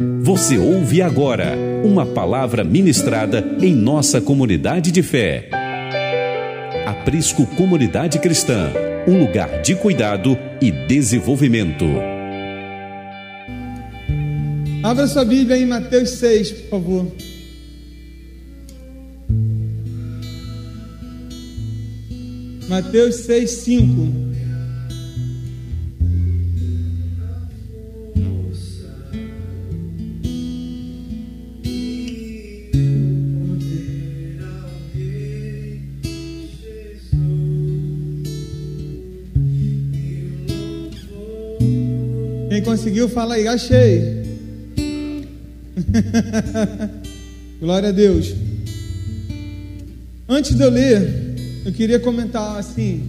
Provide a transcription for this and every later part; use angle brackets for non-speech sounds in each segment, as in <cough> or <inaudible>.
Você ouve agora uma palavra ministrada em nossa comunidade de fé. Aprisco Comunidade Cristã, um lugar de cuidado e desenvolvimento. Abra sua Bíblia em Mateus 6, por favor. Mateus 6, 5. Conseguiu, fala aí, achei. <laughs> Glória a Deus. Antes de eu ler, eu queria comentar assim,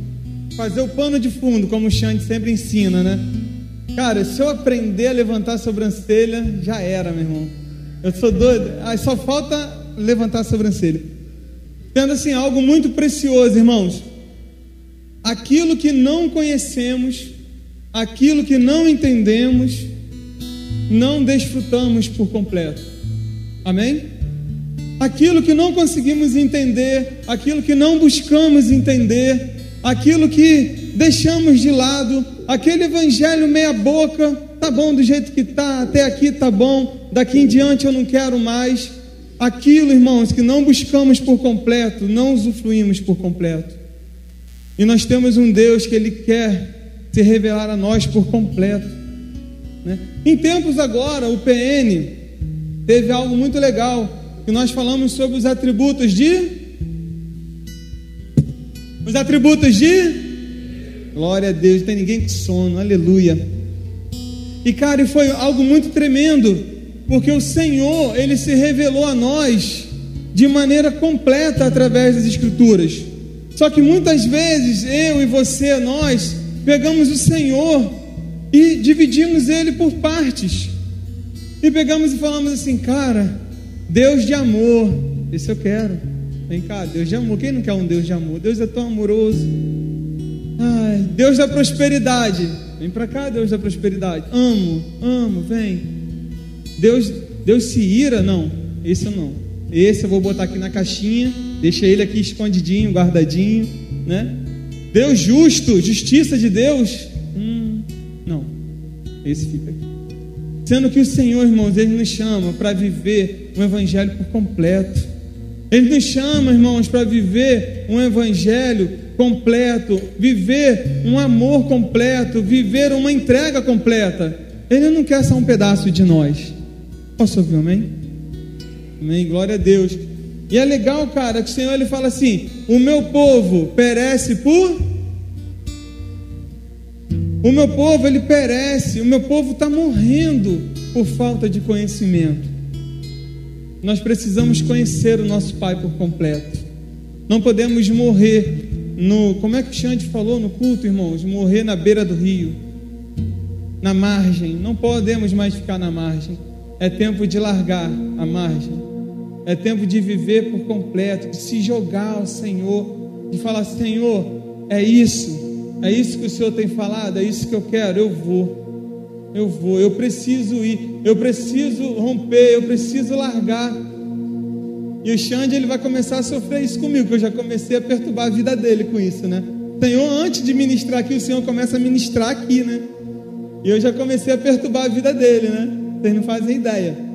fazer o pano de fundo, como o Xande sempre ensina, né? Cara, se eu aprender a levantar a sobrancelha, já era, meu irmão. Eu sou doido, aí só falta levantar a sobrancelha. Tendo assim algo muito precioso, irmãos. Aquilo que não conhecemos, aquilo que não entendemos, não desfrutamos por completo. Amém? Aquilo que não conseguimos entender, aquilo que não buscamos entender, aquilo que deixamos de lado, aquele evangelho meia boca, tá bom do jeito que tá, até aqui tá bom, daqui em diante eu não quero mais. Aquilo, irmãos, que não buscamos por completo, não usufruímos por completo. E nós temos um Deus que Ele quer se revelar a nós por completo. Né? Em tempos agora, o PN teve algo muito legal, que nós falamos sobre os atributos de. Os atributos de. Glória a Deus, não tem ninguém com sono, aleluia. E cara, foi algo muito tremendo, porque o Senhor, Ele se revelou a nós de maneira completa através das Escrituras. Só que muitas vezes eu e você, nós, pegamos o Senhor e dividimos ele por partes. E pegamos e falamos assim, cara, Deus de amor, esse eu quero. Vem cá, Deus de amor. Quem não quer um Deus de amor? Deus é tão amoroso. Ai, Deus da prosperidade. Vem para cá, Deus da prosperidade. Amo, amo, vem. Deus, Deus se ira? Não, esse eu não. Esse eu vou botar aqui na caixinha, deixa ele aqui escondidinho, guardadinho, né? Deus justo, justiça de Deus? Hum, não, esse fica aqui. Sendo que o Senhor, irmãos, Ele nos chama para viver um evangelho por completo. Ele nos chama, irmãos, para viver um evangelho completo, viver um amor completo, viver uma entrega completa. Ele não quer só um pedaço de nós. Posso ouvir, amém? Amém, glória a Deus. E é legal, cara, que o Senhor ele fala assim: o meu povo perece por. O meu povo ele perece, o meu povo está morrendo por falta de conhecimento. Nós precisamos conhecer o nosso Pai por completo. Não podemos morrer no. Como é que o Xande falou no culto, irmãos? Morrer na beira do rio, na margem. Não podemos mais ficar na margem. É tempo de largar a margem. É tempo de viver por completo, de se jogar ao Senhor, de falar: Senhor, é isso, é isso que o Senhor tem falado, é isso que eu quero, eu vou, eu vou, eu preciso ir, eu preciso romper, eu preciso largar. E o Xande ele vai começar a sofrer isso comigo, que eu já comecei a perturbar a vida dele com isso, né? Senhor, antes de ministrar aqui, o Senhor começa a ministrar aqui, né? E eu já comecei a perturbar a vida dele, né? Vocês não fazem ideia.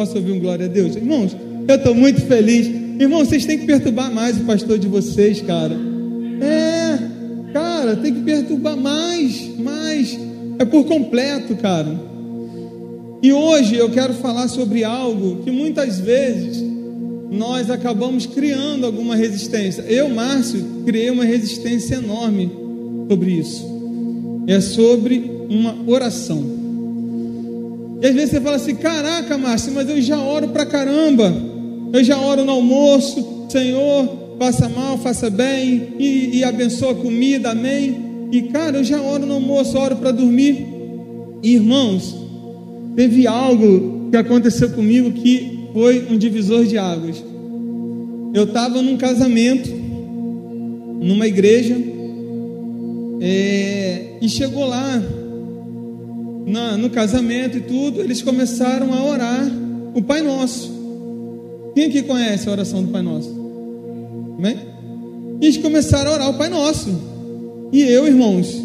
Posso ouvir um glória a Deus? Irmãos, eu estou muito feliz. Irmãos, vocês têm que perturbar mais o pastor de vocês, cara. É, cara, tem que perturbar mais, mais. É por completo, cara. E hoje eu quero falar sobre algo que muitas vezes nós acabamos criando alguma resistência. Eu, Márcio, criei uma resistência enorme sobre isso. É sobre uma oração. E às vezes você fala assim: caraca, Márcio, mas eu já oro pra caramba. Eu já oro no almoço, Senhor, faça mal, faça bem, e, e abençoa a comida, amém. E cara, eu já oro no almoço, oro para dormir. E, irmãos, teve algo que aconteceu comigo que foi um divisor de águas. Eu estava num casamento, numa igreja, é, e chegou lá na, no casamento e tudo, eles começaram a orar o Pai Nosso. Quem aqui conhece a oração do Pai Nosso? Amém? E eles começaram a orar o Pai Nosso. E eu, irmãos,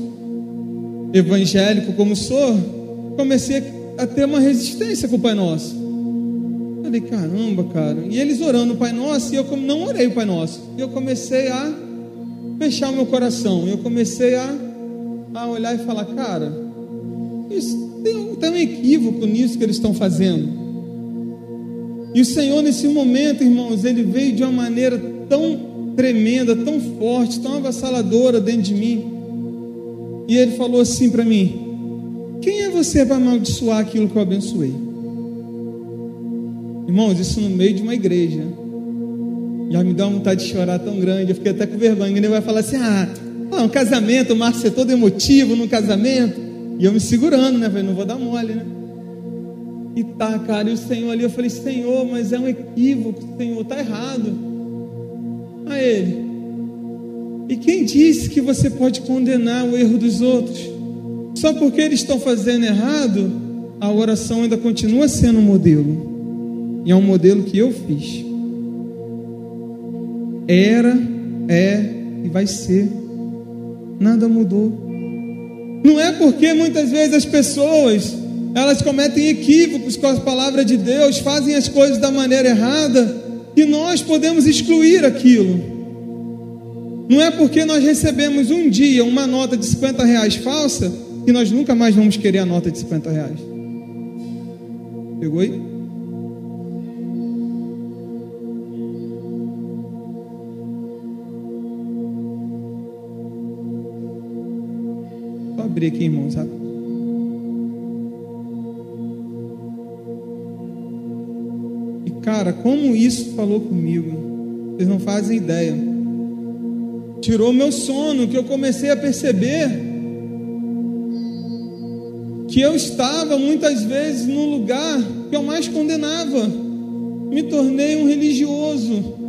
evangélico como sou, comecei a ter uma resistência com o Pai Nosso. Falei, caramba, cara. E eles orando o Pai Nosso, e eu não orei o Pai Nosso. E eu comecei a fechar o meu coração. Eu comecei a, a olhar e falar, cara, isso, tem, tem um equívoco nisso que eles estão fazendo. E o Senhor, nesse momento, irmãos, ele veio de uma maneira tão tremenda, tão forte, tão avassaladora dentro de mim. E ele falou assim para mim: Quem é você para amaldiçoar aquilo que eu abençoei? Irmãos, isso no meio de uma igreja. Já me dá uma vontade de chorar tão grande. Eu fiquei até com vergonha. Ele vai falar assim: Ah, um casamento, o Márcio é todo emotivo no casamento. E eu me segurando, né? Falei, não vou dar mole, né? E tá, cara, e o Senhor ali, eu falei, Senhor, mas é um equívoco, Senhor, tá errado. A ele. E quem disse que você pode condenar o erro dos outros? Só porque eles estão fazendo errado, a oração ainda continua sendo um modelo. E é um modelo que eu fiz. Era, é e vai ser. Nada mudou. Não é porque muitas vezes as pessoas elas cometem equívocos com a palavra de Deus, fazem as coisas da maneira errada, e nós podemos excluir aquilo. Não é porque nós recebemos um dia uma nota de 50 reais falsa que nós nunca mais vamos querer a nota de 50 reais. Pegou aí? Abrir aqui, irmãos, rápido. Cara, como isso falou comigo? Vocês não fazem ideia. Tirou meu sono, que eu comecei a perceber que eu estava muitas vezes no lugar que eu mais condenava. Me tornei um religioso.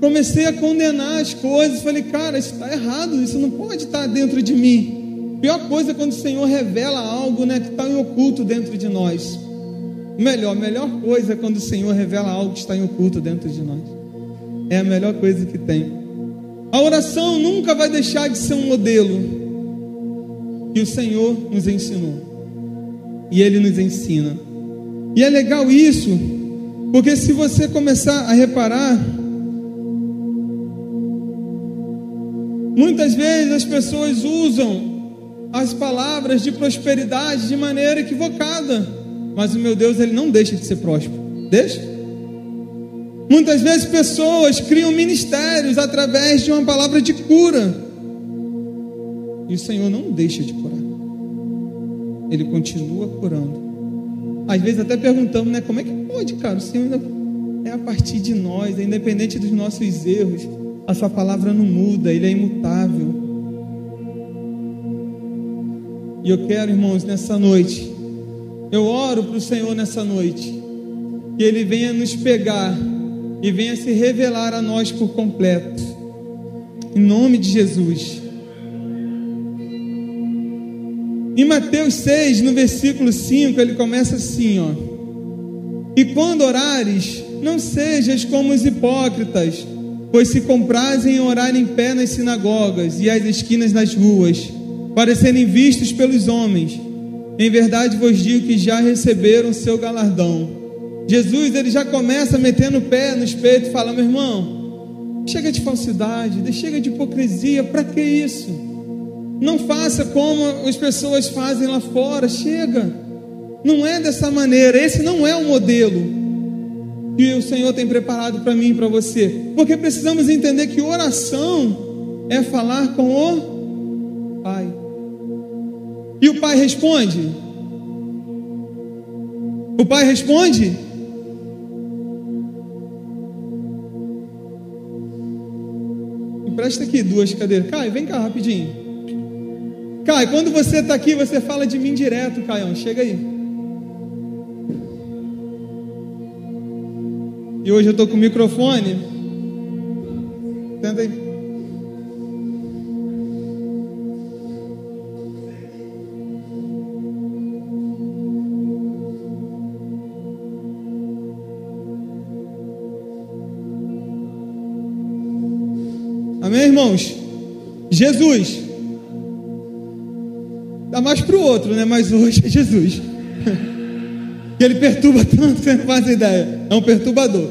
Comecei a condenar as coisas. Falei, cara, isso está errado, isso não pode estar dentro de mim. Pior coisa é quando o Senhor revela algo né, que está em oculto dentro de nós. Melhor, melhor coisa é quando o Senhor revela algo que está em oculto dentro de nós. É a melhor coisa que tem. A oração nunca vai deixar de ser um modelo que o Senhor nos ensinou. E Ele nos ensina. E é legal isso, porque se você começar a reparar, muitas vezes as pessoas usam as palavras de prosperidade de maneira equivocada. Mas o meu Deus, ele não deixa de ser próspero. Deixa? Muitas vezes pessoas criam ministérios através de uma palavra de cura. E o Senhor não deixa de curar. Ele continua curando. Às vezes até perguntamos, né? Como é que pode, cara? O Senhor ainda é a partir de nós, é independente dos nossos erros. A sua palavra não muda, ele é imutável. E eu quero, irmãos, nessa noite, eu oro para o Senhor nessa noite, que Ele venha nos pegar e venha se revelar a nós por completo, em nome de Jesus. Em Mateus 6, no versículo 5, ele começa assim: ó. E quando orares, não sejas como os hipócritas, pois se comprazem em orar em pé nas sinagogas e às esquinas das ruas, para serem vistos pelos homens. Em verdade vos digo que já receberam seu galardão. Jesus ele já começa metendo o pé no espeto e fala: meu irmão, chega de falsidade, chega de hipocrisia, para que isso? Não faça como as pessoas fazem lá fora, chega. Não é dessa maneira, esse não é o modelo que o Senhor tem preparado para mim e para você, porque precisamos entender que oração é falar com o Pai. E o pai responde? O pai responde? Presta aqui duas cadeiras. Caio, vem cá rapidinho. Caio, quando você está aqui, você fala de mim direto, Caio. Chega aí. E hoje eu estou com o microfone. Tenta aí. Amém, irmãos? Jesus. Dá mais para o outro, né? Mas hoje é Jesus. <laughs> Ele perturba tanto você não faz ideia. É um perturbador.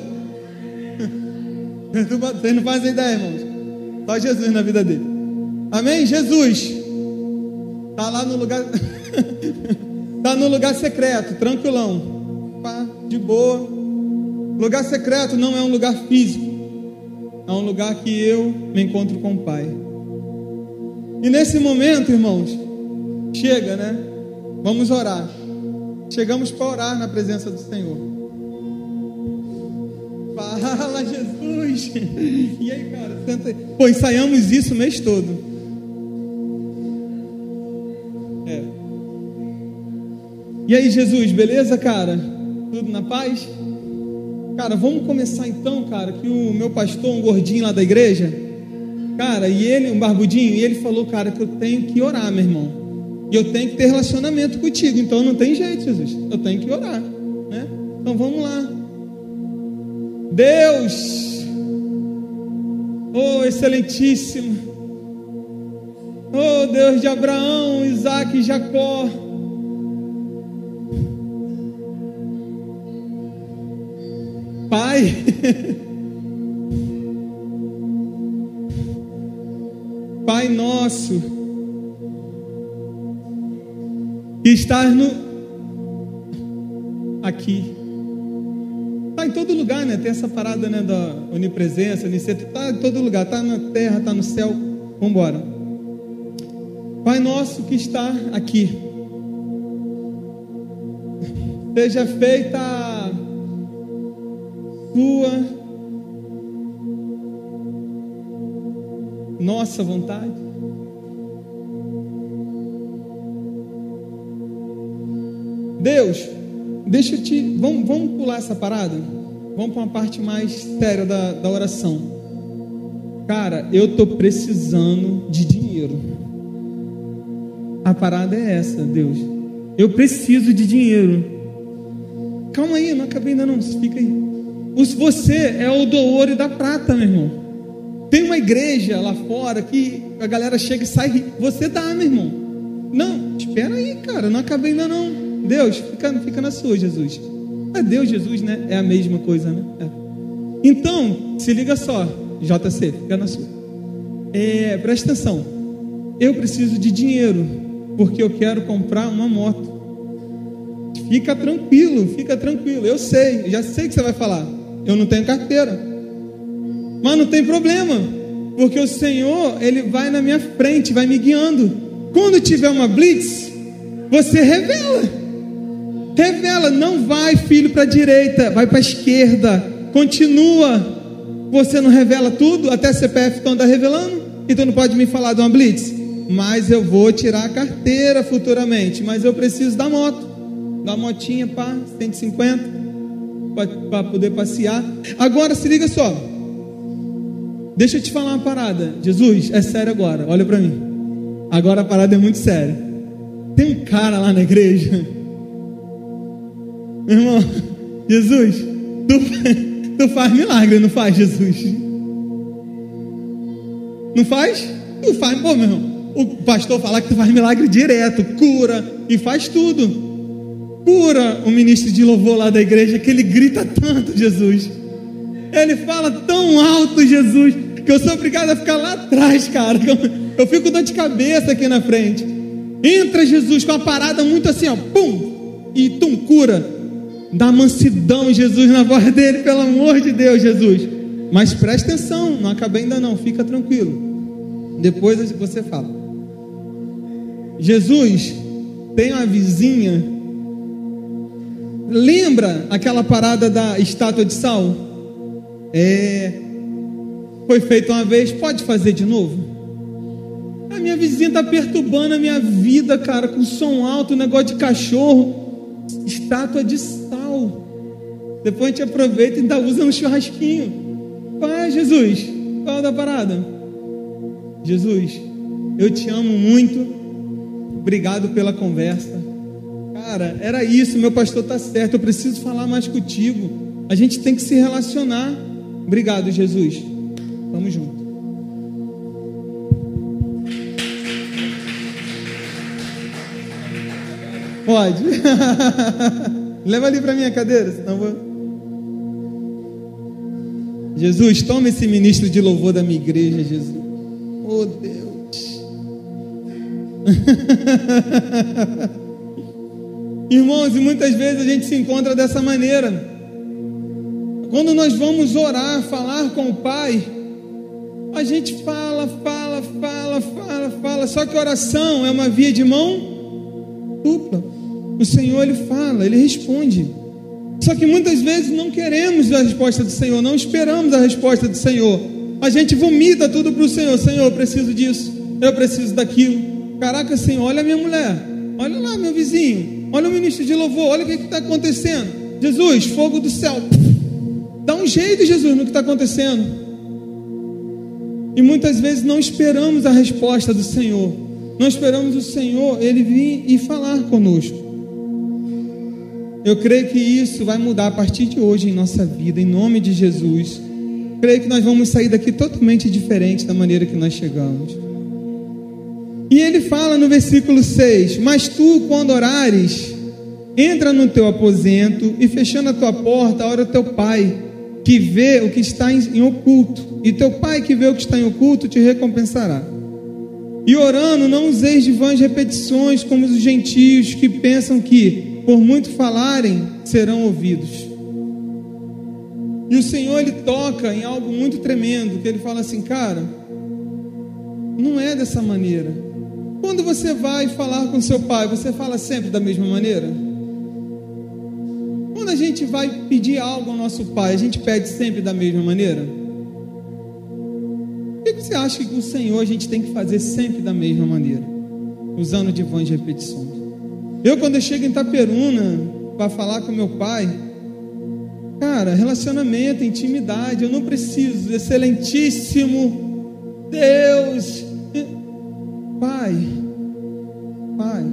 perturbador. Vocês não fazem ideia, irmãos. Só Jesus na vida dele. Amém? Jesus. Está lá no lugar. Está <laughs> no lugar secreto, tranquilão. Pá, de boa. Lugar secreto não é um lugar físico. É um lugar que eu me encontro com o Pai. E nesse momento, irmãos, chega, né? Vamos orar. Chegamos para orar na presença do Senhor. Fala, Jesus! E aí, cara? Tenta... Pô, ensaiamos isso o mês todo. É. E aí, Jesus, beleza, cara? Tudo na paz? Cara, vamos começar então, cara, que o meu pastor, um gordinho lá da igreja, cara, e ele, um barbudinho, e ele falou, cara, que eu tenho que orar, meu irmão. E eu tenho que ter relacionamento contigo. Então não tem jeito, Jesus. Eu tenho que orar. Né? Então vamos lá. Deus, oh excelentíssimo, oh Deus de Abraão, Isaac e Jacó. Pai, <laughs> Pai nosso, e estar no aqui. Está em todo lugar, né? Tem essa parada né, da onipresença, oniceta, está em todo lugar, está na terra, está no céu. Vamos embora. Pai nosso que está aqui, seja feita a tua nossa vontade Deus, deixa eu te. Vamos, vamos pular essa parada? Vamos para uma parte mais séria da, da oração. Cara, eu estou precisando de dinheiro. A parada é essa, Deus. Eu preciso de dinheiro. Calma aí, não acabei ainda não. Fica aí. Você é o do ouro e da prata, meu irmão. Tem uma igreja lá fora que a galera chega e sai. Você dá, meu irmão. Não, espera aí, cara. Não acabei ainda não. Deus, fica, fica na sua, Jesus. É Deus, Jesus, né? É a mesma coisa, né? É. Então, se liga só, JC, fica na sua. É, presta atenção. Eu preciso de dinheiro, porque eu quero comprar uma moto. Fica tranquilo, fica tranquilo. Eu sei, já sei que você vai falar. Eu não tenho carteira. Mas não tem problema, porque o Senhor, Ele vai na minha frente, vai me guiando. Quando tiver uma blitz, você revela. Revela, não vai, filho, para a direita, vai para a esquerda. Continua. Você não revela tudo, até CPF tu anda revelando, e tu não pode me falar de uma blitz. Mas eu vou tirar a carteira futuramente. Mas eu preciso da moto. Da motinha, pá, 150, para poder passear. Agora se liga só. Deixa eu te falar uma parada. Jesus, é sério agora, olha para mim. Agora a parada é muito séria. Tem um cara lá na igreja <laughs> meu irmão, Jesus, tu, tu faz milagre, não faz, Jesus? Não faz? Tu faz, pô, meu irmão. O pastor fala que tu faz milagre direto, cura e faz tudo. Cura o ministro de louvor lá da igreja que ele grita tanto, Jesus. Ele fala tão alto, Jesus, que eu sou obrigado a ficar lá atrás, cara. Eu, fico dor de cabeça aqui na frente. Entra Jesus com uma parada muito assim, ó, pum, e tum, cura. Dá mansidão, Jesus, na voz dele, pelo amor de Deus, Jesus. Mas preste atenção, não acabei ainda não, fica tranquilo. Depois você fala. Jesus tem uma vizinha. Lembra aquela parada da estátua de sal? É. Foi feito uma vez, pode fazer de novo? A minha vizinha está perturbando a minha vida, cara, com som alto, negócio de cachorro. Estátua de sal depois a gente aproveita e ainda usa no churrasquinho. É, Jesus? Qual é da parada? Jesus, eu te amo muito. Obrigado pela conversa. Cara, era isso, meu pastor está certo. Eu preciso falar mais contigo. A gente tem que se relacionar. Obrigado, Jesus. Tamo junto. Pode. <laughs> Leva ali para minha cadeira, senão vou. Jesus, toma esse ministro de louvor da minha igreja, Jesus. Oh Deus. <laughs> Irmãos, e muitas vezes a gente se encontra dessa maneira. Quando nós vamos orar, falar com o Pai, a gente fala, fala, fala, fala, fala. Só que oração é uma via de mão dupla. O Senhor ele fala, ele responde. Só que muitas vezes não queremos a resposta do Senhor, não esperamos a resposta do Senhor. A gente vomita tudo para o Senhor. Senhor, eu preciso disso, eu preciso daquilo. Caraca, Senhor, olha a minha mulher, olha lá meu vizinho, olha o ministro de louvor, olha o que está acontecendo. Jesus, fogo do céu. Dá um jeito, Jesus, no que está acontecendo. E muitas vezes não esperamos a resposta do Senhor. Não esperamos o Senhor, Ele vir e falar conosco. Eu creio que isso vai mudar a partir de hoje em nossa vida, em nome de Jesus. Creio que nós vamos sair daqui totalmente diferente da maneira que nós chegamos. E ele fala no versículo 6: Mas tu, quando orares, entra no teu aposento e fechando a tua porta, ora teu pai, que vê o que está em oculto, e teu pai que vê o que está em oculto te recompensará. E orando, não useis de vãs repetições como os gentios que pensam que por muito falarem, serão ouvidos. E o Senhor ele toca em algo muito tremendo, que ele fala assim, cara, não é dessa maneira. Quando você vai falar com seu pai, você fala sempre da mesma maneira? Quando a gente vai pedir algo ao nosso pai, a gente pede sempre da mesma maneira? Por que você acha que o Senhor a gente tem que fazer sempre da mesma maneira? Usando de vãs repetições. Eu, quando eu chego em Itaperuna para falar com meu pai, cara, relacionamento, intimidade, eu não preciso, excelentíssimo Deus, pai, pai,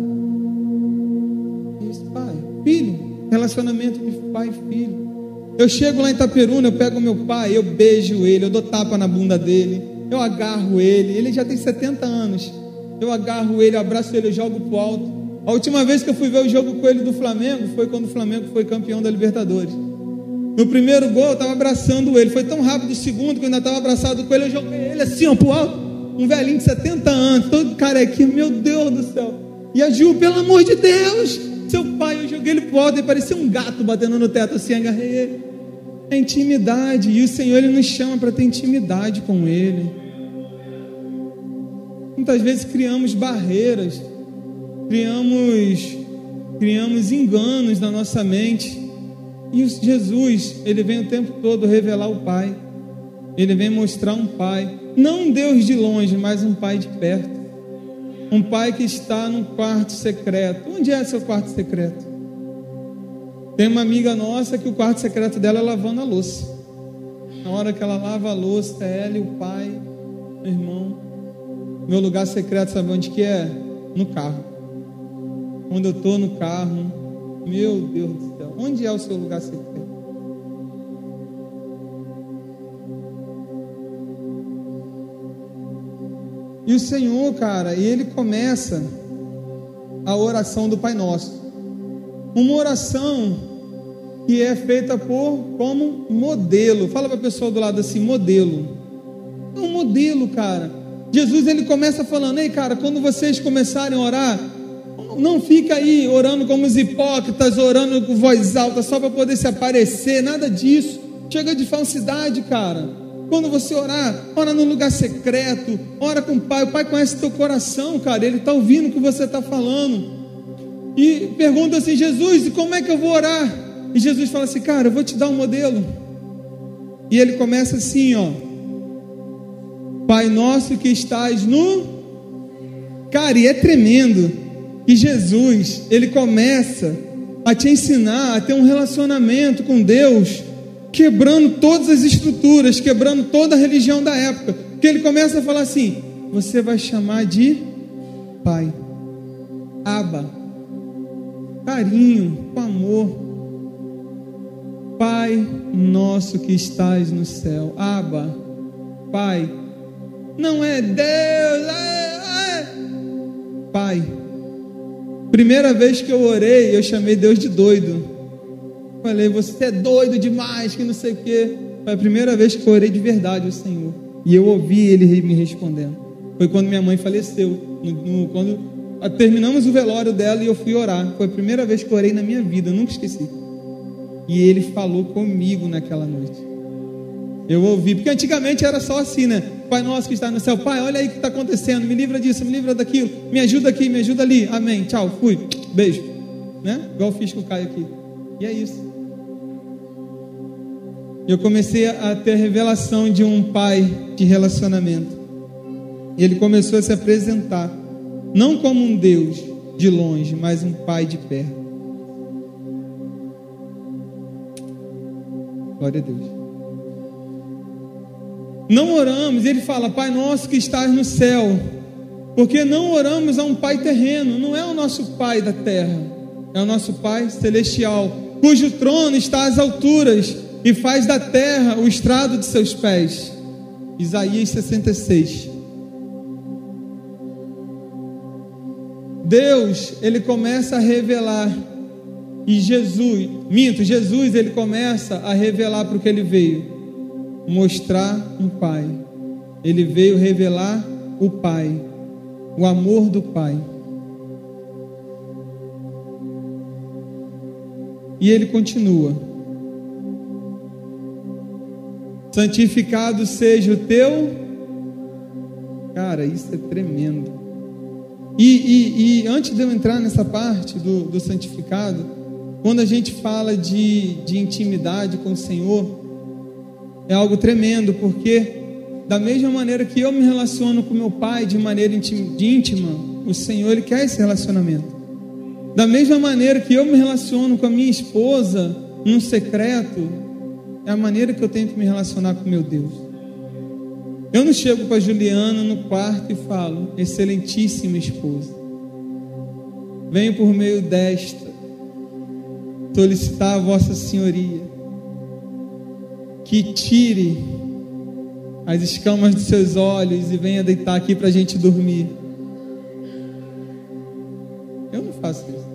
isso, pai, filho, relacionamento de pai e filho. Eu chego lá em Itaperuna, eu pego meu pai, eu beijo ele, eu dou tapa na bunda dele, eu agarro ele, ele já tem 70 anos. Eu agarro ele, abraço ele, eu jogo pro alto. A última vez que eu fui ver o jogo com ele do Flamengo foi quando o Flamengo foi campeão da Libertadores. No primeiro gol, eu estava abraçando ele. Foi tão rápido o segundo que eu ainda estava abraçado com ele. Eu joguei ele assim, ó, pro alto. Um velhinho de 70 anos, todo carequinho. Meu Deus do céu. E a Ju, pelo amor de Deus. Seu pai, eu joguei ele pro alto e parecia um gato batendo no teto assim, agarrei ele. É intimidade. E o Senhor, Ele nos chama para ter intimidade com Ele. Muitas vezes criamos barreiras criamos, criamos enganos na nossa mente. E Jesus, ele vem o tempo todo revelar o Pai. Ele vem mostrar um Pai, não um Deus de longe, mas um Pai de perto. Um Pai que está num quarto secreto. Onde é seu quarto secreto? Tem uma amiga nossa que o quarto secreto dela é lavando a louça. Na hora que ela lava a louça, é ela e o pai, meu irmão. Meu lugar secreto, sabe onde que é? No carro. Quando eu estou no carro, meu Deus do céu, onde é o seu lugar secreto? E o Senhor, cara, e ele começa a oração do Pai Nosso. Uma oração que é feita por como modelo. Fala para a pessoa do lado assim, modelo. É um modelo, cara. Jesus ele começa falando: "Ei, cara, quando vocês começarem a orar, não fica aí orando como os hipócritas, orando com voz alta só para poder se aparecer, nada disso. Chega de falsidade, cara. Quando você orar, ora no lugar secreto, ora com o Pai. O Pai conhece teu coração, cara. Ele está ouvindo o que você está falando. E pergunta assim: Jesus, e como é que eu vou orar? E Jesus fala assim: Cara, eu vou te dar um modelo. E ele começa assim, ó. Pai nosso que estás no. Cara, e é tremendo que Jesus, ele começa a te ensinar a ter um relacionamento com Deus, quebrando todas as estruturas, quebrando toda a religião da época. Que ele começa a falar assim: você vai chamar de Pai, Aba, carinho, com amor. Pai nosso que estás no céu, Aba, Pai, não é Deus, é, é. Pai Primeira vez que eu orei, eu chamei Deus de doido. Falei, você é doido demais, que não sei o quê. Foi a primeira vez que eu orei de verdade ao Senhor. E eu ouvi Ele me respondendo. Foi quando minha mãe faleceu. No, no, quando terminamos o velório dela e eu fui orar. Foi a primeira vez que eu orei na minha vida, eu nunca esqueci. E Ele falou comigo naquela noite. Eu ouvi, porque antigamente era só assim, né? Pai nosso que está no céu, Pai, olha aí o que está acontecendo, me livra disso, me livra daquilo, me ajuda aqui, me ajuda ali, amém, tchau, fui, beijo, né? Igual fiz com o Caio aqui. E é isso. Eu comecei a ter a revelação de um pai de relacionamento. E ele começou a se apresentar, não como um Deus de longe, mas um pai de perto. Glória a Deus não oramos, ele fala, Pai nosso que estás no céu, porque não oramos a um Pai terreno, não é o nosso Pai da terra, é o nosso Pai celestial, cujo trono está às alturas e faz da terra o estrado de seus pés. Isaías 66. Deus, ele começa a revelar, e Jesus, minto, Jesus, ele começa a revelar para o que ele veio mostrar um Pai. Ele veio revelar o Pai, o amor do Pai. E ele continua: Santificado seja o teu. Cara, isso é tremendo. E, e, e antes de eu entrar nessa parte do, do santificado, quando a gente fala de, de intimidade com o Senhor, é algo tremendo, porque da mesma maneira que eu me relaciono com meu pai de maneira íntima, o Senhor ele quer esse relacionamento. Da mesma maneira que eu me relaciono com a minha esposa num secreto, é a maneira que eu tenho que me relacionar com meu Deus. Eu não chego para Juliana no quarto e falo, excelentíssima esposa, venho por meio desta solicitar a vossa senhoria que tire as escamas dos seus olhos e venha deitar aqui para a gente dormir. Eu não faço isso.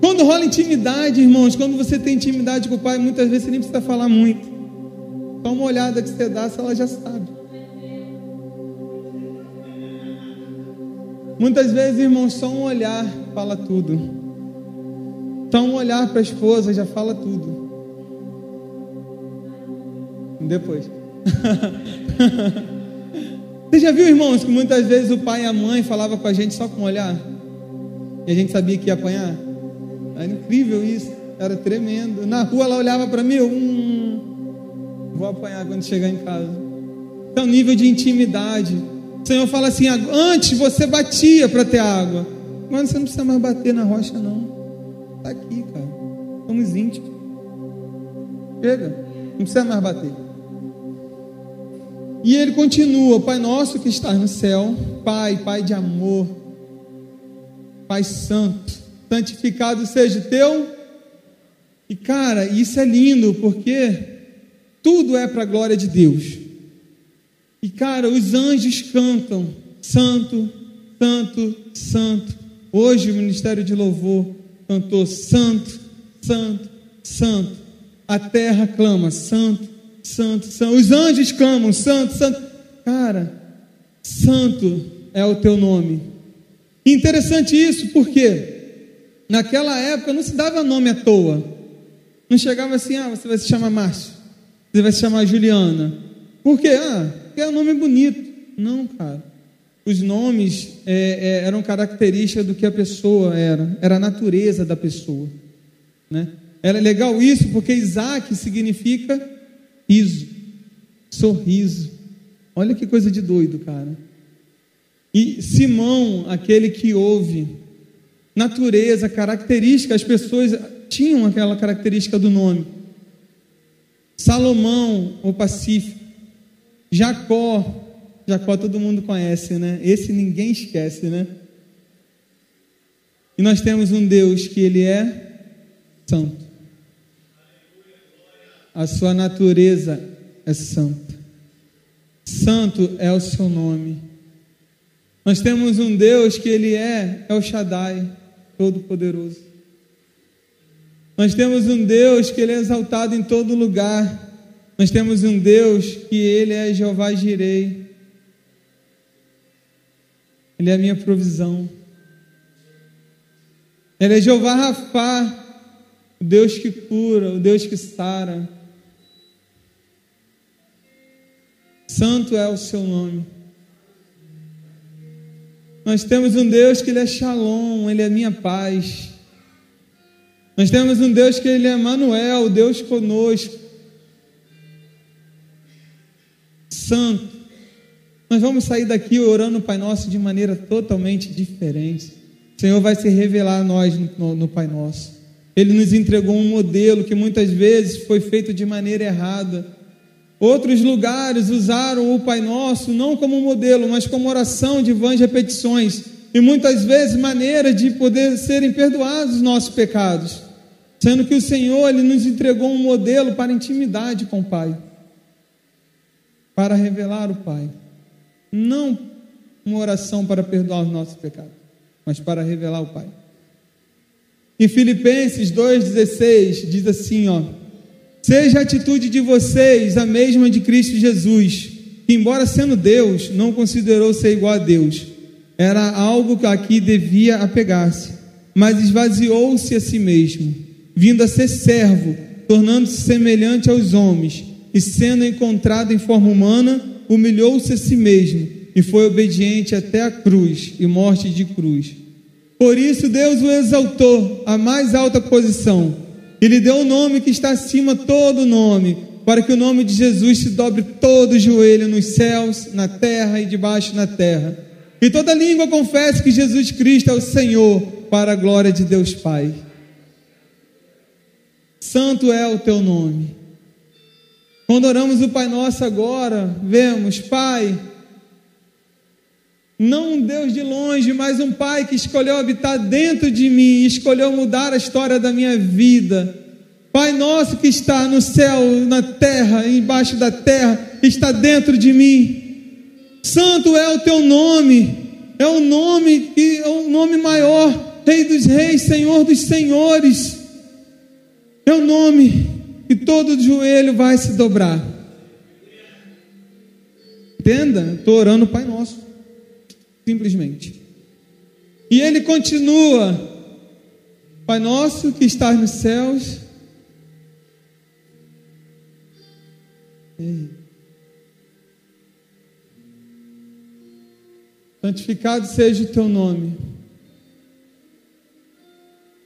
Quando rola intimidade, irmãos, quando você tem intimidade com o Pai, muitas vezes você nem precisa falar muito. Só uma olhada que você dá, ela já sabe. Muitas vezes, irmãos, só um olhar fala tudo. Só um olhar para a esposa já fala tudo. Depois. <laughs> Você já viu, irmãos, que muitas vezes o pai e a mãe falavam com a gente só com um olhar? E a gente sabia que ia apanhar? Era incrível isso, era tremendo. Na rua ela olhava para mim, hum, vou apanhar quando chegar em casa. Então, nível de intimidade. O Senhor fala assim: antes você batia para ter água, mas você não precisa mais bater na rocha, não. Está aqui, cara. Somos íntimos. Chega, não precisa mais bater. E ele continua: Pai nosso que estás no céu, Pai, Pai de amor, Pai santo, santificado seja teu. E cara, isso é lindo porque tudo é para a glória de Deus. E cara, os anjos cantam: Santo, Santo, Santo. Hoje o ministério de louvor cantou: Santo, Santo, Santo. A terra clama: Santo, santo, santo. Os anjos clamam, santo, santo. Cara, santo é o teu nome. Interessante isso, porque naquela época não se dava nome à toa. Não chegava assim, ah, você vai se chamar Márcio, você vai se chamar Juliana. Por quê? Ah, porque é um nome bonito. Não, cara. Os nomes é, é, eram características do que a pessoa era, era a natureza da pessoa. Né? Era legal isso porque Isaac significa riso, sorriso. Olha que coisa de doido, cara. E Simão, aquele que ouve, natureza, característica, as pessoas tinham aquela característica do nome. Salomão, o Pacífico. Jacó, Jacó todo mundo conhece, né? Esse ninguém esquece, né? E nós temos um Deus que ele é santo a sua natureza é santa. Santo é o seu nome. Nós temos um Deus que ele é El Shaddai, Todo-Poderoso. Nós temos um Deus que Ele é exaltado em todo lugar. Nós temos um Deus que Ele é Jeová Jirei. Ele é a minha provisão. Ele é Jeová Rafá, o Deus que cura, o Deus que sara. Santo é o seu nome. Nós temos um Deus que Ele é Shalom, Ele é minha paz. Nós temos um Deus que Ele é Manuel, Deus conosco. Santo. Nós vamos sair daqui orando o Pai Nosso de maneira totalmente diferente. O Senhor vai se revelar a nós no, no, no Pai Nosso. Ele nos entregou um modelo que muitas vezes foi feito de maneira errada. Outros lugares usaram o Pai Nosso não como modelo, mas como oração de vãs repetições. E muitas vezes maneira de poder serem perdoados os nossos pecados. Sendo que o Senhor ele nos entregou um modelo para intimidade com o Pai. Para revelar o Pai. Não uma oração para perdoar os nossos pecados, mas para revelar o Pai. Em Filipenses 2,16 diz assim: ó. Seja a atitude de vocês a mesma de Cristo Jesus, que, embora sendo Deus, não considerou ser igual a Deus. Era algo que devia apegar-se, mas esvaziou-se a si mesmo, vindo a ser servo, tornando-se semelhante aos homens, e sendo encontrado em forma humana, humilhou-se a si mesmo e foi obediente até a cruz e morte de cruz. Por isso Deus o exaltou à mais alta posição e lhe deu o nome que está acima todo nome, para que o nome de Jesus se dobre todo o joelho nos céus, na terra e debaixo na terra. E toda língua confesse que Jesus Cristo é o Senhor, para a glória de Deus Pai. Santo é o teu nome. Quando oramos o Pai Nosso agora, vemos, Pai, não um Deus de longe, mas um Pai que escolheu habitar dentro de mim, escolheu mudar a história da minha vida. Pai nosso que está no céu, na terra, embaixo da terra, está dentro de mim. Santo é o teu nome, é o nome que é o nome maior, Rei dos Reis, Senhor dos Senhores. É o nome que todo joelho vai se dobrar. Entenda? Estou orando Pai Nosso simplesmente. E ele continua: Pai nosso que estás nos céus. Ei. Santificado seja o teu nome,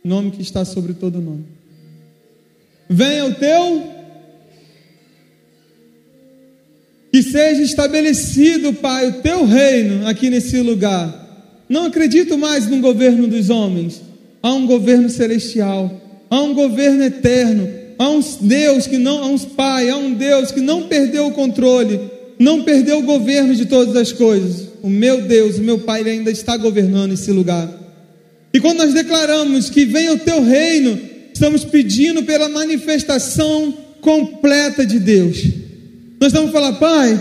nome que está sobre todo nome. Venha o teu seja estabelecido, Pai, o teu reino aqui nesse lugar. Não acredito mais no governo dos homens. Há um governo celestial, há um governo eterno, há um Deus que não, há um Pai, há um Deus que não perdeu o controle, não perdeu o governo de todas as coisas. O meu Deus, o meu Pai, ele ainda está governando esse lugar. E quando nós declaramos que venha o teu reino, estamos pedindo pela manifestação completa de Deus. Nós vamos falar, Pai,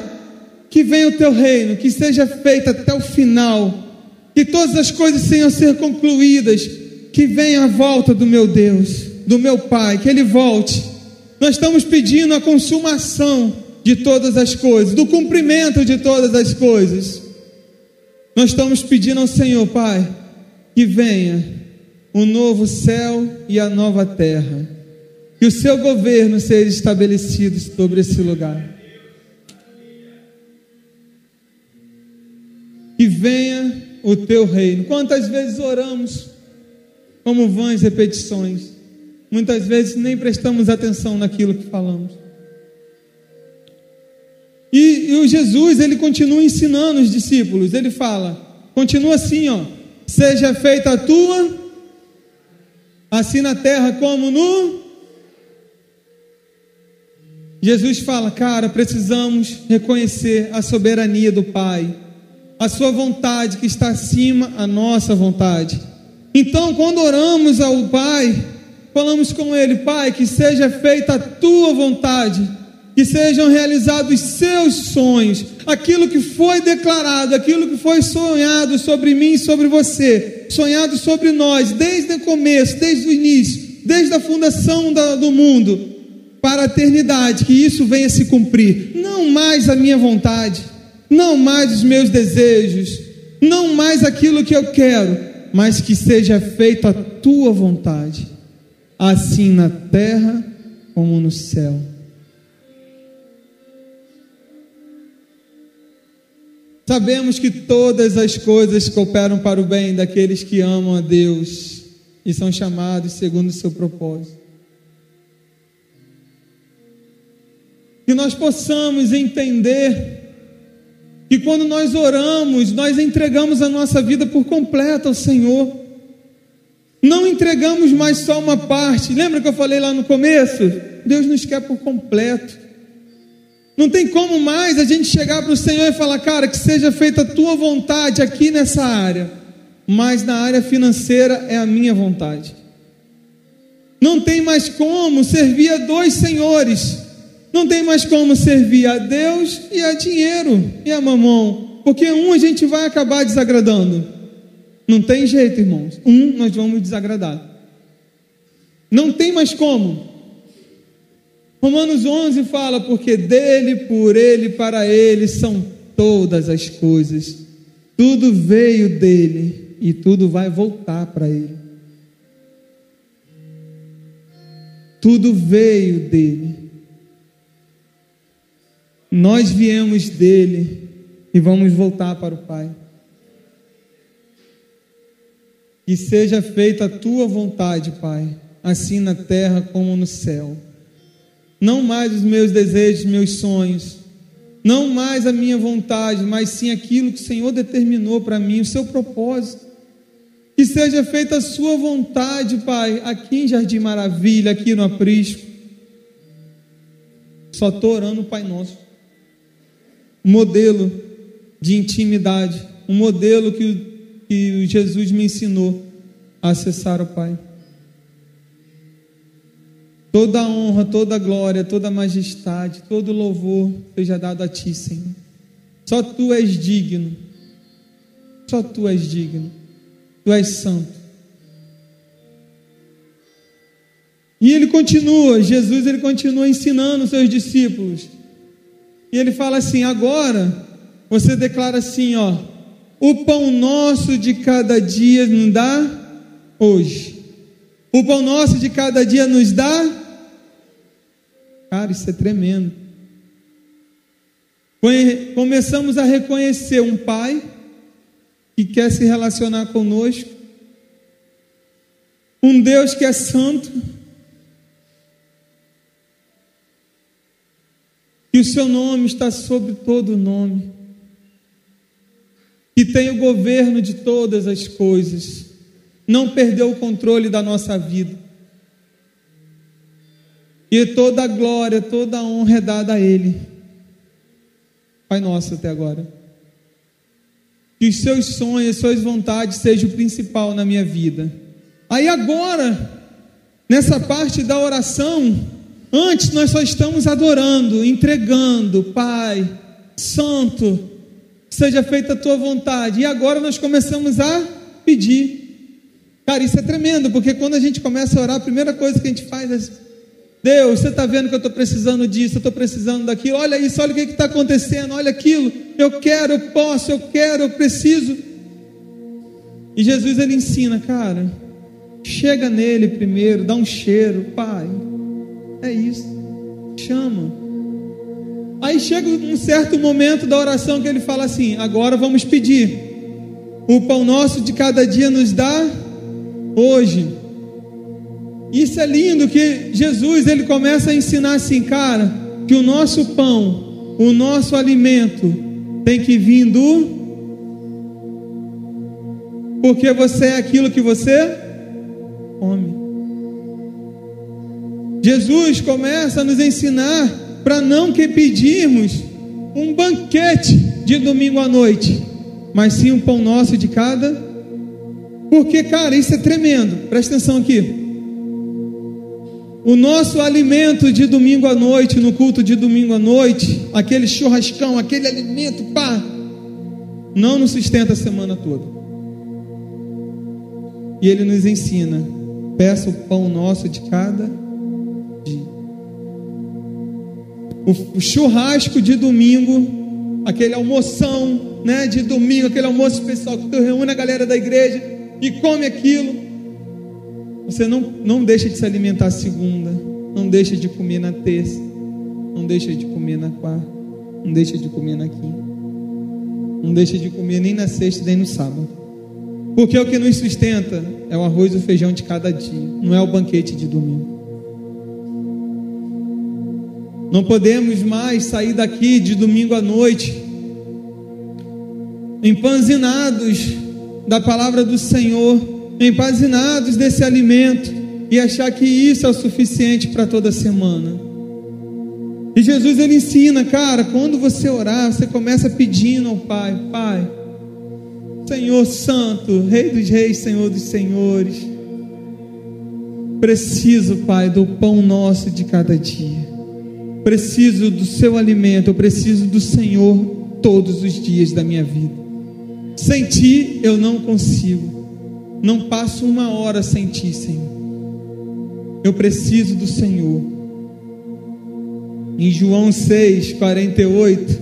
que venha o teu reino, que seja feito até o final, que todas as coisas tenham ser concluídas, que venha a volta do meu Deus, do meu Pai, que Ele volte. Nós estamos pedindo a consumação de todas as coisas, do cumprimento de todas as coisas. Nós estamos pedindo ao Senhor, Pai, que venha o novo céu e a nova terra, que o seu governo seja estabelecido sobre esse lugar. Que venha o teu reino. Quantas vezes oramos como vãs repetições? Muitas vezes nem prestamos atenção naquilo que falamos. E, e o Jesus, ele continua ensinando os discípulos. Ele fala, continua assim, ó. Seja feita a tua, assim na terra como no. Jesus fala, cara, precisamos reconhecer a soberania do Pai a sua vontade que está acima a nossa vontade. Então, quando oramos ao Pai, falamos com Ele, Pai, que seja feita a tua vontade, que sejam realizados os seus sonhos, aquilo que foi declarado, aquilo que foi sonhado sobre mim e sobre você, sonhado sobre nós desde o começo, desde o início, desde a fundação do mundo, para a eternidade, que isso venha se cumprir. Não mais a minha vontade, não mais os meus desejos, não mais aquilo que eu quero, mas que seja feita a tua vontade, assim na terra como no céu. Sabemos que todas as coisas cooperam para o bem daqueles que amam a Deus e são chamados segundo o seu propósito. Que nós possamos entender que quando nós oramos, nós entregamos a nossa vida por completo ao Senhor. Não entregamos mais só uma parte. Lembra que eu falei lá no começo? Deus nos quer por completo. Não tem como mais a gente chegar para o Senhor e falar, cara, que seja feita a tua vontade aqui nessa área, mas na área financeira é a minha vontade. Não tem mais como servir a dois senhores. Não tem mais como servir a Deus e a dinheiro e a mamão, porque um a gente vai acabar desagradando. Não tem jeito, irmãos. Um nós vamos desagradar. Não tem mais como. Romanos 11 fala: porque dele, por ele, para ele são todas as coisas. Tudo veio dele e tudo vai voltar para ele. Tudo veio dele. Nós viemos dele e vamos voltar para o Pai. Que seja feita a tua vontade, Pai, assim na terra como no céu não mais os meus desejos, meus sonhos, não mais a minha vontade, mas sim aquilo que o Senhor determinou para mim, o seu propósito. Que seja feita a sua vontade, Pai, aqui em Jardim Maravilha, aqui no Aprisco. Só estou orando o Pai Nosso. Um modelo de intimidade, um modelo que, que Jesus me ensinou a acessar o Pai. Toda honra, toda glória, toda majestade, todo louvor seja dado a ti, Senhor. Só tu és digno. Só tu és digno. Tu és santo. E ele continua, Jesus ele continua ensinando os seus discípulos. E ele fala assim: agora você declara assim, ó, o pão nosso de cada dia nos dá hoje. O pão nosso de cada dia nos dá. Cara, isso é tremendo. Começamos a reconhecer um pai que quer se relacionar conosco, um Deus que é santo, que o seu nome está sobre todo nome, que tem o governo de todas as coisas não perdeu o controle da nossa vida. E toda a glória, toda a honra é dada a Ele. Pai nosso até agora. Que os seus sonhos, suas vontades sejam o principal na minha vida. Aí agora, nessa parte da oração, antes nós só estamos adorando, entregando, Pai, Santo, seja feita a tua vontade. E agora nós começamos a pedir. Cara, isso é tremendo, porque quando a gente começa a orar, a primeira coisa que a gente faz é: Deus, você está vendo que eu estou precisando disso, eu estou precisando daquilo, olha isso, olha o que está acontecendo, olha aquilo, eu quero, eu posso, eu quero, eu preciso. E Jesus ele ensina, cara, chega nele primeiro, dá um cheiro, Pai, é isso, chama. Aí chega um certo momento da oração que ele fala assim: agora vamos pedir, o pão nosso de cada dia nos dá hoje. Isso é lindo que Jesus ele começa a ensinar assim, cara, que o nosso pão, o nosso alimento tem que vir do porque você é aquilo que você come. Jesus começa a nos ensinar para não que pedirmos um banquete de domingo à noite, mas sim um pão nosso de cada porque, cara, isso é tremendo. Presta atenção aqui. O nosso alimento de domingo à noite, no culto de domingo à noite, aquele churrascão, aquele alimento, pá, não nos sustenta a semana toda. E ele nos ensina: peça o pão nosso de cada O churrasco de domingo, aquele almoção, né, de domingo, aquele almoço especial que tu reúne a galera da igreja e come aquilo. Você não, não deixa de se alimentar segunda, não deixa de comer na terça, não deixa de comer na quarta, não deixa de comer na quinta, não deixa de comer nem na sexta nem no sábado. Porque o que nos sustenta é o arroz e o feijão de cada dia, não é o banquete de domingo. Não podemos mais sair daqui de domingo à noite empanzinados da palavra do Senhor, empanzinados desse alimento e achar que isso é o suficiente para toda semana. E Jesus ele ensina, cara, quando você orar, você começa pedindo ao Pai, Pai, Senhor Santo, Rei dos Reis, Senhor dos Senhores. Preciso, Pai, do pão nosso de cada dia. Preciso do seu alimento, eu preciso do Senhor todos os dias da minha vida. Sem ti eu não consigo. Não passo uma hora sem ti, Senhor. Eu preciso do Senhor. Em João 6, 48,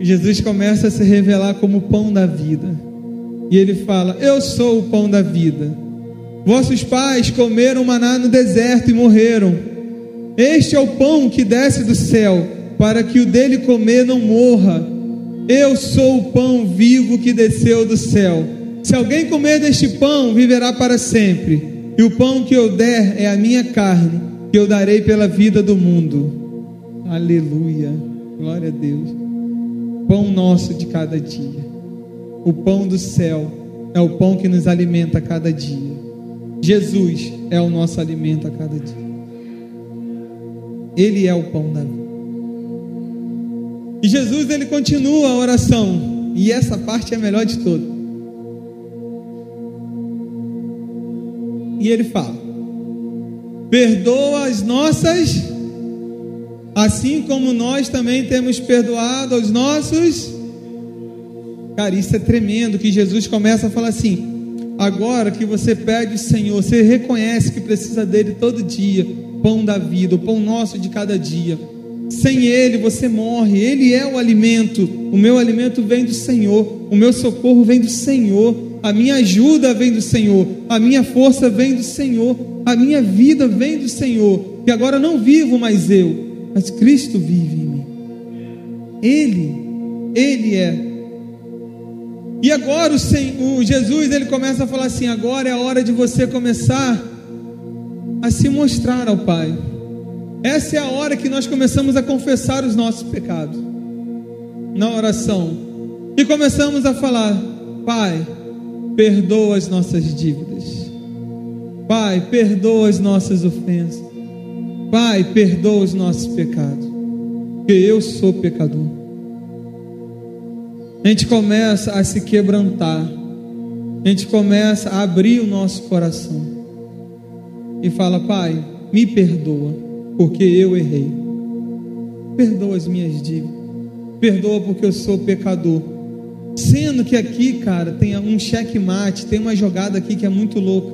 Jesus começa a se revelar como o pão da vida. E ele fala: Eu sou o pão da vida. Vossos pais comeram maná no deserto e morreram. Este é o pão que desce do céu, para que o dele comer não morra. Eu sou o pão vivo que desceu do céu. Se alguém comer deste pão, viverá para sempre. E o pão que eu der é a minha carne, que eu darei pela vida do mundo. Aleluia. Glória a Deus pão nosso de cada dia. O pão do céu é o pão que nos alimenta a cada dia. Jesus é o nosso alimento a cada dia. Ele é o pão da vida. E Jesus ele continua a oração, e essa parte é a melhor de todas. E ele fala: Perdoa as nossas assim como nós também temos perdoado aos nossos. Cara, isso é tremendo que Jesus começa a falar assim: agora que você pede o Senhor, você reconhece que precisa dele todo dia, pão da vida, o pão nosso de cada dia. Sem ele você morre, ele é o alimento. O meu alimento vem do Senhor, o meu socorro vem do Senhor, a minha ajuda vem do Senhor, a minha força vem do Senhor, a minha vida vem do Senhor. E agora não vivo mais eu, mas Cristo vive em mim. Ele, Ele é. E agora o, Senhor, o Jesus ele começa a falar assim: agora é a hora de você começar a se mostrar ao Pai. Essa é a hora que nós começamos a confessar os nossos pecados na oração e começamos a falar: Pai, perdoa as nossas dívidas. Pai, perdoa as nossas ofensas. Pai, perdoa os nossos pecados, porque eu sou pecador. A gente começa a se quebrantar, a gente começa a abrir o nosso coração e fala: Pai, me perdoa, porque eu errei. Perdoa as minhas dívidas, perdoa porque eu sou pecador. Sendo que aqui, cara, tem um checkmate, tem uma jogada aqui que é muito louca.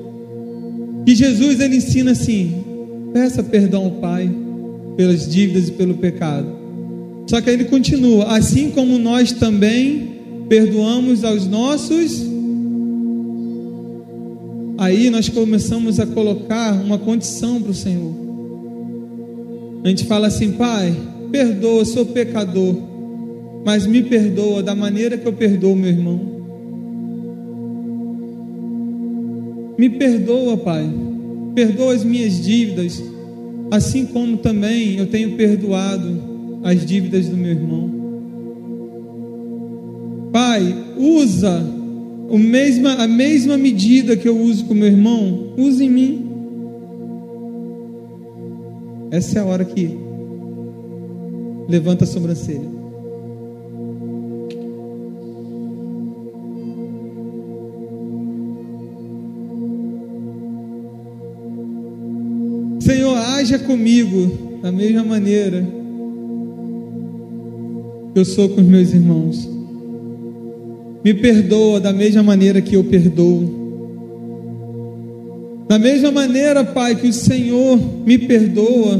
E Jesus ele ensina assim: Peça perdão ao Pai pelas dívidas e pelo pecado. Só que ele continua: assim como nós também perdoamos aos nossos. Aí nós começamos a colocar uma condição para o Senhor. A gente fala assim, Pai, perdoa, sou pecador, mas me perdoa da maneira que eu perdoo meu irmão. Me perdoa, Pai perdoa as minhas dívidas, assim como também eu tenho perdoado as dívidas do meu irmão. Pai, usa o mesma, a mesma medida que eu uso com meu irmão, use em mim. Essa é a hora que levanta a sobrancelha. Senhor, haja comigo da mesma maneira que eu sou com os meus irmãos. Me perdoa da mesma maneira que eu perdoo. Da mesma maneira, Pai, que o Senhor me perdoa,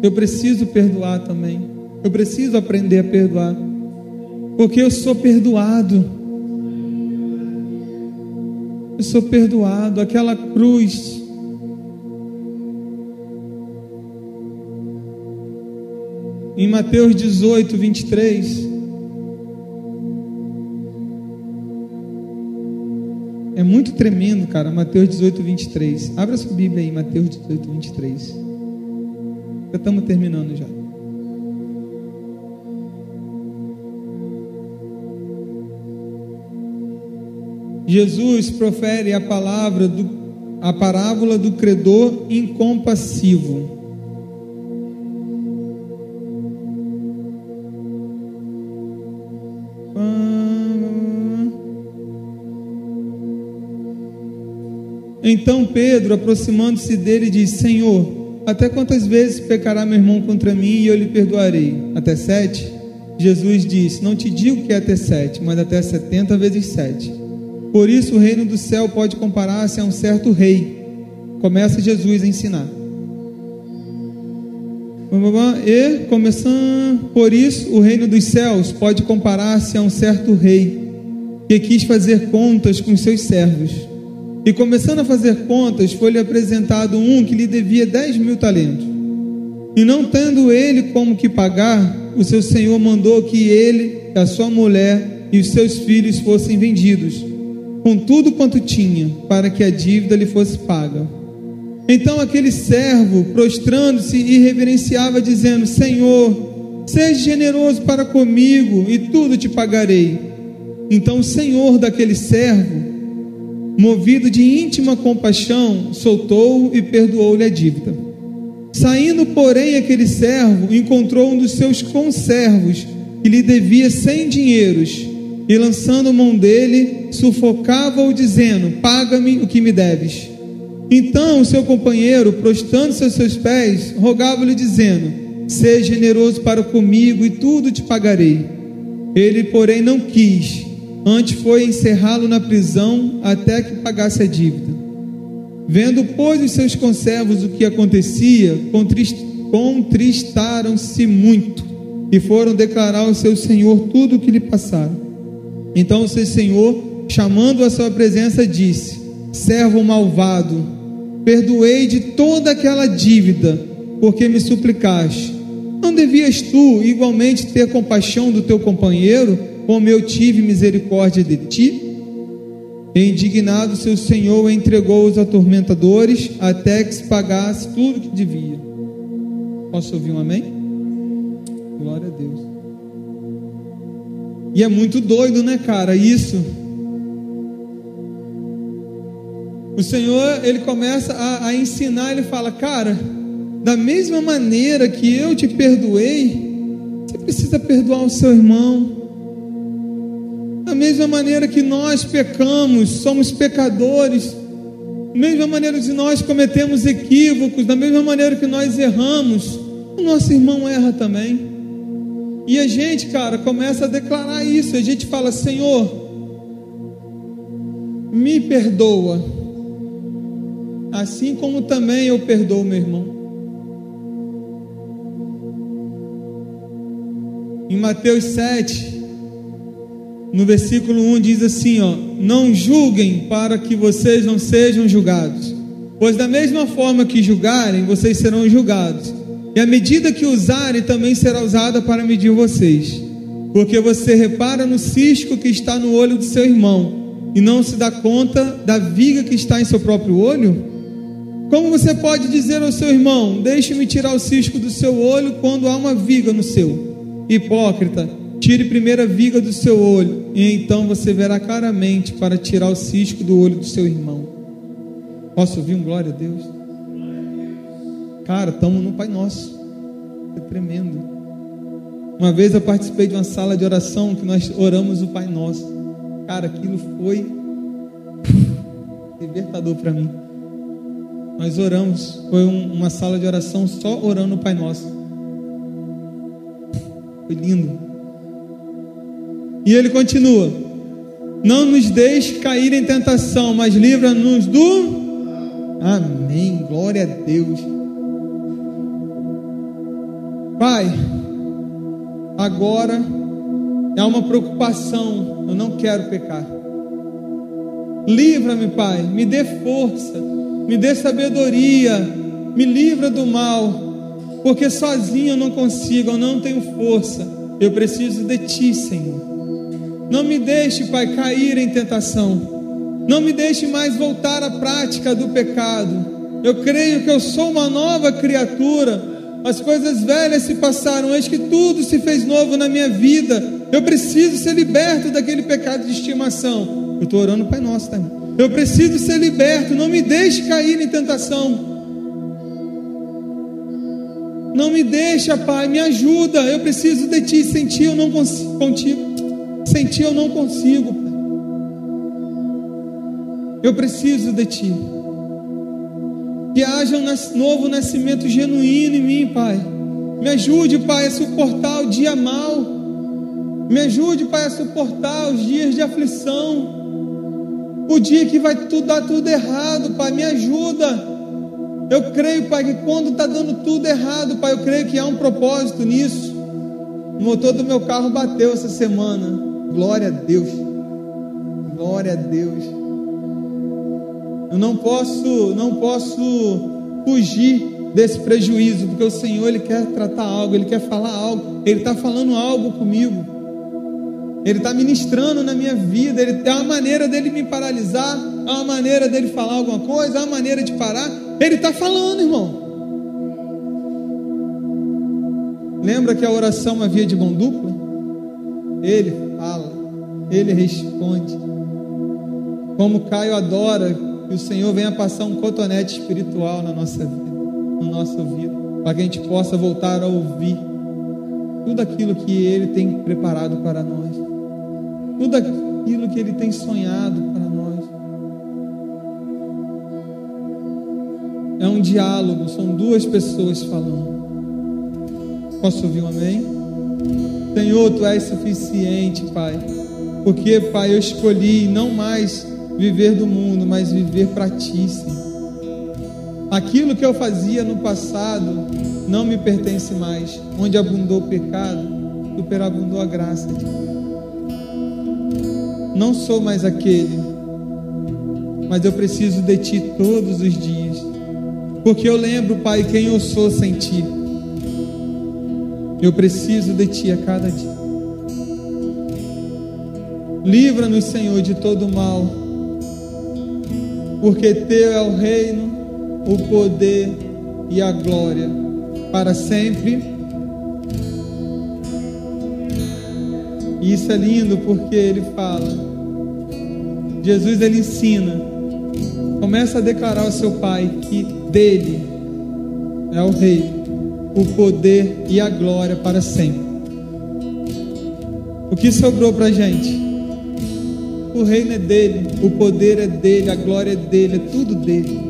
eu preciso perdoar também. Eu preciso aprender a perdoar. Porque eu sou perdoado. Eu sou perdoado. Aquela cruz. Em Mateus 18, 23. É muito tremendo, cara. Mateus 18, 23. Abra sua Bíblia aí, Mateus 18, 23. Já estamos terminando já. Jesus profere a palavra do, a parábola do credor incompassivo. Então Pedro, aproximando-se dele, disse: Senhor, até quantas vezes pecará meu irmão contra mim e eu lhe perdoarei? Até sete? Jesus disse: Não te digo que é até sete, mas até setenta vezes sete. Por isso o reino do céu pode comparar-se a um certo rei. Começa Jesus a ensinar. E começando, por isso o reino dos céus pode comparar-se a um certo rei que quis fazer contas com seus servos. E começando a fazer contas, foi-lhe apresentado um que lhe devia dez mil talentos. E não tendo ele como que pagar, o seu senhor mandou que ele, a sua mulher e os seus filhos fossem vendidos, com tudo quanto tinha, para que a dívida lhe fosse paga. Então aquele servo, prostrando-se e reverenciava, dizendo: Senhor, seja generoso para comigo e tudo te pagarei. Então o senhor daquele servo, movido de íntima compaixão, soltou e perdoou-lhe a dívida. Saindo, porém, aquele servo encontrou um dos seus conservos que lhe devia cem dinheiros e, lançando mão dele, sufocava-o, dizendo: Paga-me o que me deves. Então o seu companheiro, prostrando-se aos seus pés, rogava-lhe, dizendo: Seja generoso para comigo e tudo te pagarei. Ele, porém, não quis Antes foi encerrá-lo na prisão até que pagasse a dívida. Vendo, pois, os seus conservos o que acontecia, contristaram-se muito e foram declarar ao seu senhor tudo o que lhe passara. Então o seu senhor, chamando a sua presença, disse: Servo malvado, perdoei de toda aquela dívida, porque me suplicaste. Não devias tu igualmente ter compaixão do teu companheiro? Como eu tive misericórdia de ti? Indignado, seu senhor entregou os atormentadores até que se pagasse tudo que devia. Posso ouvir um amém? Glória a Deus. E é muito doido, né, cara? Isso. O Senhor, ele começa a, a ensinar, ele fala, cara, da mesma maneira que eu te perdoei, você precisa perdoar o seu irmão. Da mesma maneira que nós pecamos, somos pecadores, da mesma maneira que nós cometemos equívocos, da mesma maneira que nós erramos, o nosso irmão erra também. E a gente, cara, começa a declarar isso. A gente fala: Senhor, me perdoa, assim como também eu perdoo meu irmão. Em Mateus 7, no versículo 1 diz assim, ó: "Não julguem para que vocês não sejam julgados, pois da mesma forma que julgarem, vocês serão julgados. E a medida que usarem também será usada para medir vocês. Porque você repara no cisco que está no olho do seu irmão e não se dá conta da viga que está em seu próprio olho? Como você pode dizer ao seu irmão: Deixe-me tirar o cisco do seu olho quando há uma viga no seu? Hipócrita, Tire primeiro a viga do seu olho, e então você verá claramente para tirar o cisco do olho do seu irmão. Posso ouvir um glória a Deus? Cara, estamos no Pai Nosso. É tremendo. Uma vez eu participei de uma sala de oração que nós oramos o Pai Nosso. Cara, aquilo foi libertador para mim. Nós oramos, foi um, uma sala de oração só orando o Pai Nosso. Foi lindo. E ele continua: Não nos deixe cair em tentação, mas livra-nos do. Amém. Glória a Deus. Pai, agora é uma preocupação. Eu não quero pecar. Livra-me, Pai. Me dê força. Me dê sabedoria. Me livra do mal. Porque sozinho eu não consigo. Eu não tenho força. Eu preciso de Ti, Senhor. Não me deixe, Pai, cair em tentação. Não me deixe mais voltar à prática do pecado. Eu creio que eu sou uma nova criatura. As coisas velhas se passaram, eis que tudo se fez novo na minha vida. Eu preciso ser liberto daquele pecado de estimação. Eu estou orando Pai Nosso, tá? Eu preciso ser liberto, não me deixe cair em tentação. Não me deixa, Pai, me ajuda. Eu preciso de Ti. Sentir eu não consigo. Contigo. Sentir eu não consigo. Eu preciso de Ti. Que haja um novo nascimento genuíno em mim, Pai. Me ajude, Pai, a suportar o dia mal. Me ajude, Pai, a suportar os dias de aflição. O dia que vai tudo dar tudo errado, Pai, me ajuda. Eu creio, Pai, que quando está dando tudo errado, Pai, eu creio que há um propósito nisso. O motor do meu carro bateu essa semana. Glória a Deus. Glória a Deus. Eu não posso, não posso fugir desse prejuízo, porque o Senhor ele quer tratar algo, ele quer falar algo, ele está falando algo comigo. Ele está ministrando na minha vida, ele tem uma maneira dele me paralisar, há uma maneira dele falar alguma coisa, há uma maneira de parar. Ele está falando, irmão. Lembra que a oração é uma via de mão dupla? Ele fala, ele responde. Como Caio adora que o Senhor venha passar um cotonete espiritual na nossa vida, no nosso ouvido, para que a gente possa voltar a ouvir tudo aquilo que Ele tem preparado para nós, tudo aquilo que Ele tem sonhado para nós. É um diálogo, são duas pessoas falando. Posso ouvir um amém? Senhor, Tu és suficiente, Pai. Porque, Pai, eu escolhi não mais viver do mundo, mas viver para Ti, Senhor. Aquilo que eu fazia no passado não me pertence mais. Onde abundou o pecado, superabundou a graça de. Não sou mais aquele, mas eu preciso de Ti todos os dias. Porque eu lembro, Pai, quem eu sou sem Ti. Eu preciso de Ti a cada dia. Livra-nos, Senhor, de todo mal, porque Teu é o reino, o poder e a glória para sempre. E isso é lindo porque ele fala. Jesus ele ensina. Começa a declarar ao seu Pai que dele é o rei, o poder e a glória para sempre. O que sobrou para a gente? O reino é dele, o poder é dele, a glória é dele, é tudo dele.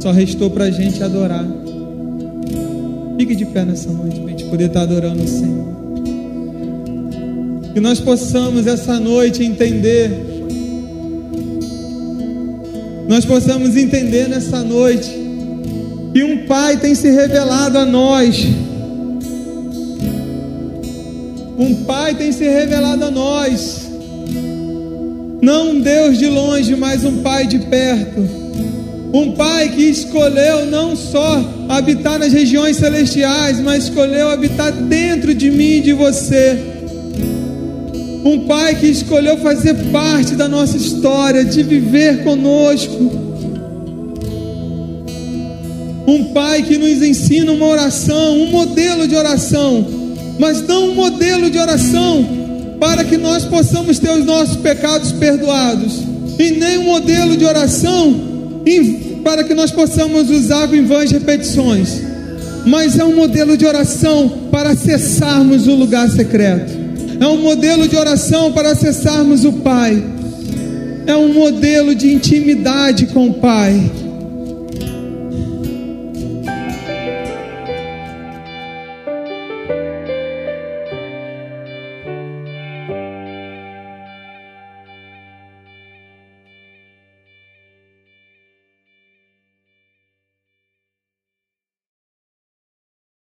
Só restou para a gente adorar. Fique de pé nessa noite para a gente poder estar adorando o Senhor. Que nós possamos essa noite entender. Nós possamos entender nessa noite que um Pai tem se revelado a nós. Um Pai tem se revelado a nós. Não um Deus de longe, mas um Pai de perto. Um Pai que escolheu não só habitar nas regiões celestiais, mas escolheu habitar dentro de mim e de você. Um Pai que escolheu fazer parte da nossa história, de viver conosco. Um Pai que nos ensina uma oração, um modelo de oração, mas não um modelo de oração para que nós possamos ter os nossos pecados perdoados, e nem um modelo de oração para que nós possamos usar em vãs repetições, mas é um modelo de oração para acessarmos o lugar secreto, é um modelo de oração para acessarmos o Pai, é um modelo de intimidade com o Pai.